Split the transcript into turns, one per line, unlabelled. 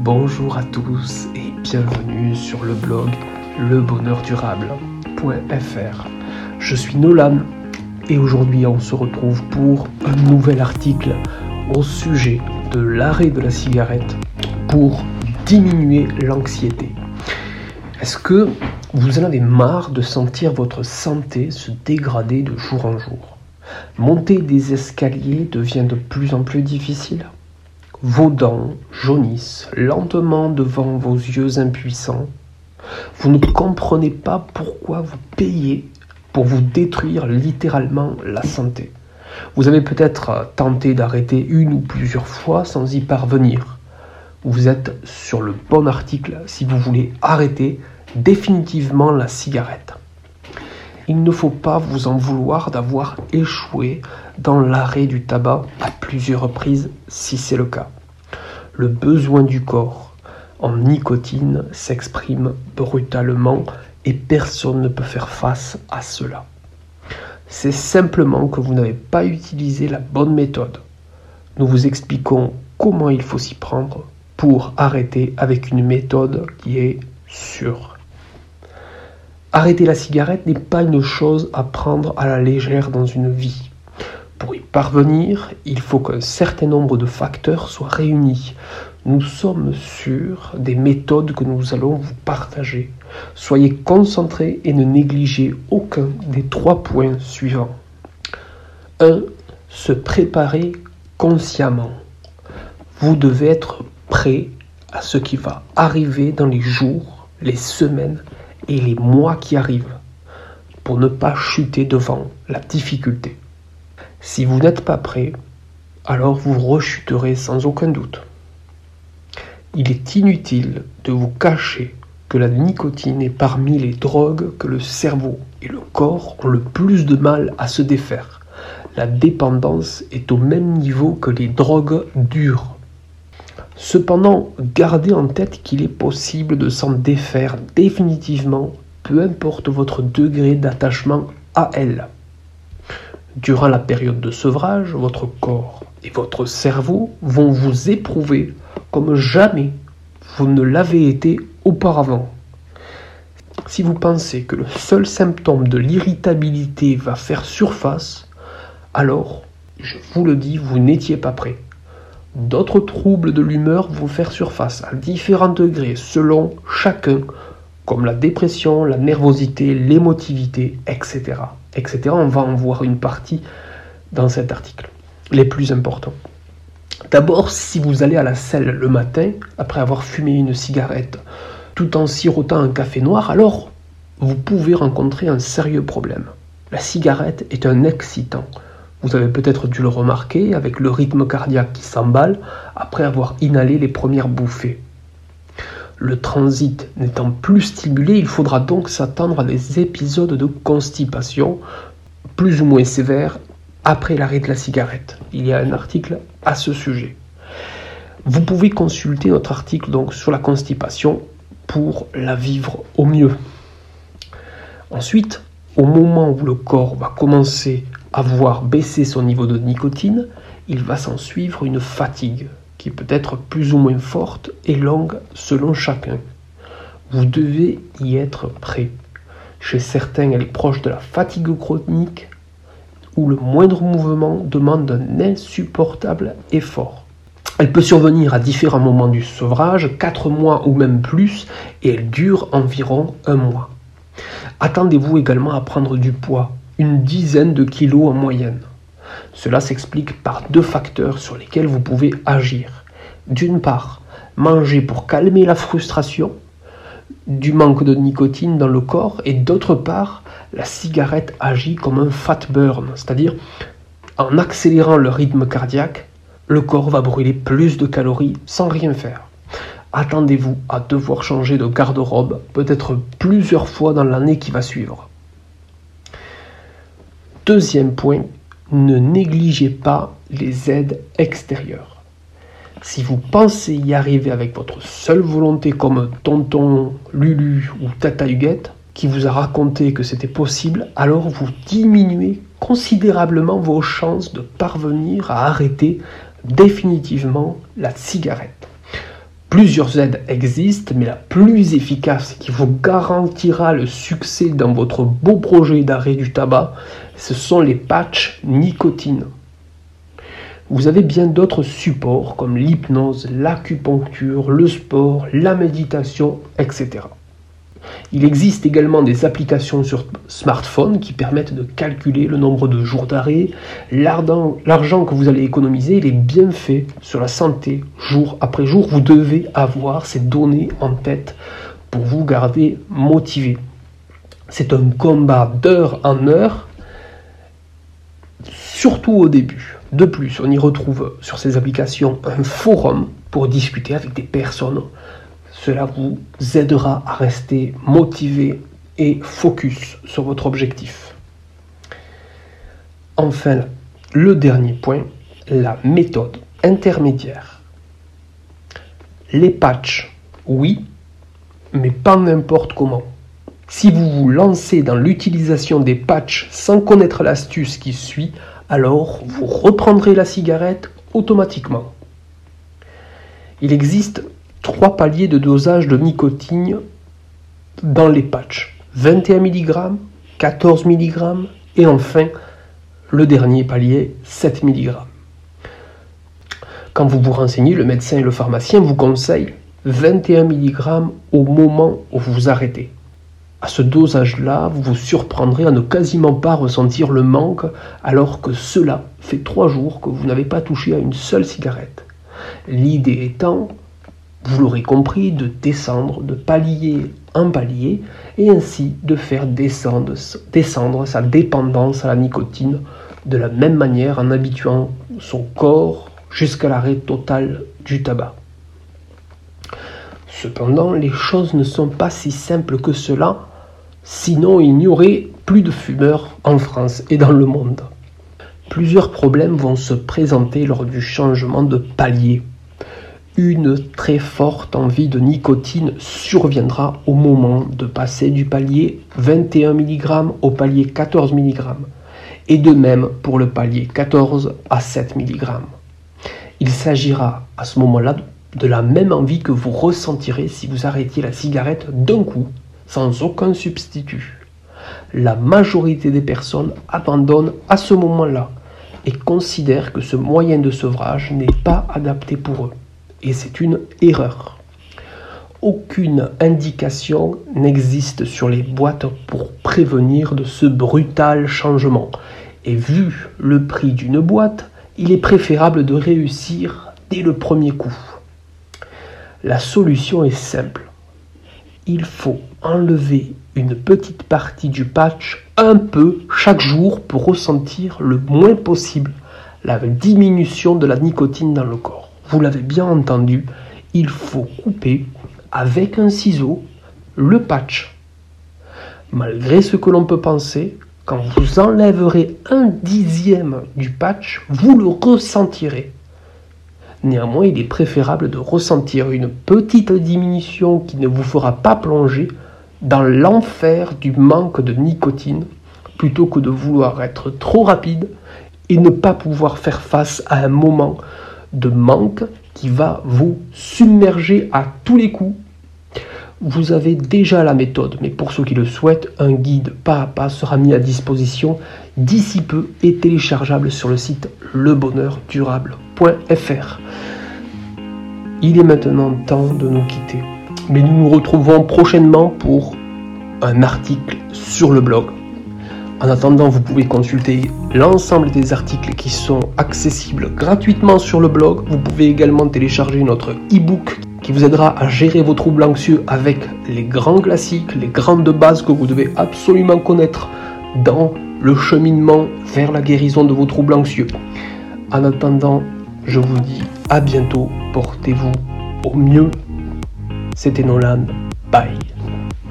Bonjour à tous et bienvenue sur le blog lebonheurdurable.fr. Je suis Nolan et aujourd'hui on se retrouve pour un nouvel article au sujet de l'arrêt de la cigarette pour diminuer l'anxiété. Est-ce que vous en avez marre de sentir votre santé se dégrader de jour en jour? Monter des escaliers devient de plus en plus difficile? Vos dents jaunissent lentement devant vos yeux impuissants. Vous ne comprenez pas pourquoi vous payez pour vous détruire littéralement la santé. Vous avez peut-être tenté d'arrêter une ou plusieurs fois sans y parvenir. Vous êtes sur le bon article si vous voulez arrêter définitivement la cigarette. Il ne faut pas vous en vouloir d'avoir échoué dans l'arrêt du tabac plusieurs reprises si c'est le cas. Le besoin du corps en nicotine s'exprime brutalement et personne ne peut faire face à cela. C'est simplement que vous n'avez pas utilisé la bonne méthode. Nous vous expliquons comment il faut s'y prendre pour arrêter avec une méthode qui est sûre. Arrêter la cigarette n'est pas une chose à prendre à la légère dans une vie. Pour y parvenir, il faut qu'un certain nombre de facteurs soient réunis. Nous sommes sûrs des méthodes que nous allons vous partager. Soyez concentrés et ne négligez aucun des trois points suivants. 1. Se préparer consciemment. Vous devez être prêt à ce qui va arriver dans les jours, les semaines et les mois qui arrivent pour ne pas chuter devant la difficulté. Si vous n'êtes pas prêt, alors vous rechuterez sans aucun doute. Il est inutile de vous cacher que la nicotine est parmi les drogues que le cerveau et le corps ont le plus de mal à se défaire. La dépendance est au même niveau que les drogues dures. Cependant, gardez en tête qu'il est possible de s'en défaire définitivement, peu importe votre degré d'attachement à elle. Durant la période de sevrage, votre corps et votre cerveau vont vous éprouver comme jamais vous ne l'avez été auparavant. Si vous pensez que le seul symptôme de l'irritabilité va faire surface, alors, je vous le dis, vous n'étiez pas prêt. D'autres troubles de l'humeur vont faire surface à différents degrés selon chacun, comme la dépression, la nervosité, l'émotivité, etc., On va en voir une partie dans cet article, les plus importants. D'abord, si vous allez à la selle le matin, après avoir fumé une cigarette, tout en sirotant un café noir, alors vous pouvez rencontrer un sérieux problème. La cigarette est un excitant. Vous avez peut-être dû le remarquer avec le rythme cardiaque qui s'emballe après avoir inhalé les premières bouffées. Le transit n'étant plus stimulé, il faudra donc s'attendre à des épisodes de constipation plus ou moins sévères après l'arrêt de la cigarette. Il y a un article à ce sujet. Vous pouvez consulter notre article sur la constipation pour la vivre au mieux. Ensuite, au moment où le corps va commencer à voir baisser son niveau de nicotine, il va s'en suivre une fatigue qui peut être plus ou moins forte et longue selon chacun. Vous devez y être prêt. Chez certains, elle est proche de la fatigue chronique, où le moindre mouvement demande un insupportable effort. Elle peut survenir à différents moments du sevrage, 4 mois ou même plus, et elle dure environ un mois. Attendez-vous également à prendre du poids, une dizaine de kilos en moyenne. Cela s'explique par deux facteurs sur lesquels vous pouvez agir. D'une part, manger pour calmer la frustration du manque de nicotine dans le corps et d'autre part, la cigarette agit comme un fat burn, c'est-à-dire en accélérant le rythme cardiaque, le corps va brûler plus de calories sans rien faire attendez-vous à devoir changer de garde-robe peut-être plusieurs fois dans l'année qui va suivre. Deuxième point, ne négligez pas les aides extérieures. Si vous pensez y arriver avec votre seule volonté comme tonton Lulu ou Tata Huguette, qui vous a raconté que c'était possible, alors vous diminuez considérablement vos chances de parvenir à arrêter définitivement la cigarette. Plusieurs aides existent, mais la plus efficace qui vous garantira le succès dans votre beau projet d'arrêt du tabac, ce sont les patchs nicotine. Vous avez bien d'autres supports comme l'hypnose, l'acupuncture, le sport, la méditation, etc. Il existe également des applications sur smartphone qui permettent de calculer le nombre de jours d'arrêt. L'argent que vous allez économiser, il est bien fait sur la santé jour après jour. Vous devez avoir ces données en tête pour vous garder motivé. C'est un combat d'heure en heure, surtout au début. De plus, on y retrouve sur ces applications un forum pour discuter avec des personnes cela vous aidera à rester motivé et focus sur votre objectif. Enfin, le dernier point, la méthode intermédiaire. Les patchs, oui, mais pas n'importe comment. Si vous vous lancez dans l'utilisation des patchs sans connaître l'astuce qui suit, alors vous reprendrez la cigarette automatiquement. Il existe trois paliers de dosage de nicotine dans les patchs. 21 mg, 14 mg et enfin le dernier palier 7 mg. Quand vous vous renseignez, le médecin et le pharmacien vous conseillent 21 mg au moment où vous vous arrêtez. À ce dosage-là, vous vous surprendrez à ne quasiment pas ressentir le manque alors que cela fait trois jours que vous n'avez pas touché à une seule cigarette. L'idée étant vous l'aurez compris, de descendre de palier en palier et ainsi de faire descendre, descendre sa dépendance à la nicotine de la même manière en habituant son corps jusqu'à l'arrêt total du tabac. Cependant, les choses ne sont pas si simples que cela, sinon il n'y aurait plus de fumeurs en France et dans le monde. Plusieurs problèmes vont se présenter lors du changement de palier une très forte envie de nicotine surviendra au moment de passer du palier 21 mg au palier 14 mg, et de même pour le palier 14 à 7 mg. Il s'agira à ce moment-là de la même envie que vous ressentirez si vous arrêtiez la cigarette d'un coup, sans aucun substitut. La majorité des personnes abandonnent à ce moment-là et considèrent que ce moyen de sevrage n'est pas adapté pour eux et c'est une erreur. Aucune indication n'existe sur les boîtes pour prévenir de ce brutal changement. Et vu le prix d'une boîte, il est préférable de réussir dès le premier coup. La solution est simple. Il faut enlever une petite partie du patch un peu chaque jour pour ressentir le moins possible la diminution de la nicotine dans le corps vous l'avez bien entendu, il faut couper avec un ciseau le patch. Malgré ce que l'on peut penser, quand vous enlèverez un dixième du patch, vous le ressentirez. Néanmoins, il est préférable de ressentir une petite diminution qui ne vous fera pas plonger dans l'enfer du manque de nicotine plutôt que de vouloir être trop rapide et ne pas pouvoir faire face à un moment de manque qui va vous submerger à tous les coups. Vous avez déjà la méthode, mais pour ceux qui le souhaitent, un guide pas à pas sera mis à disposition d'ici peu et téléchargeable sur le site lebonheurdurable.fr. Il est maintenant temps de nous quitter, mais nous nous retrouvons prochainement pour un article sur le blog en attendant, vous pouvez consulter l'ensemble des articles qui sont accessibles gratuitement sur le blog. Vous pouvez également télécharger notre e-book qui vous aidera à gérer vos troubles anxieux avec les grands classiques, les grandes bases que vous devez absolument connaître dans le cheminement vers la guérison de vos troubles anxieux. En attendant, je vous dis à bientôt, portez-vous au mieux. C'était Nolan, bye.